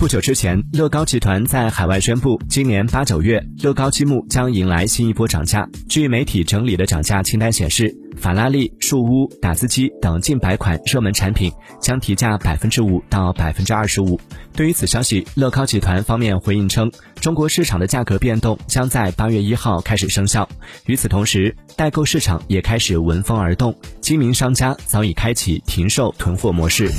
不久之前乐高集团在海外宣布今年八九月乐高积木将迎来新一波涨价。据媒体整理的涨价清单显示法拉利树屋打字机等近百款热门产品将提价百分之五到百分之二十五。对于此消息乐高集团方面回应称中国市场的价格变动将在八月一号开始生效。与此同时代购市场也开始闻风而动精明商家早已开启停售囤货模式。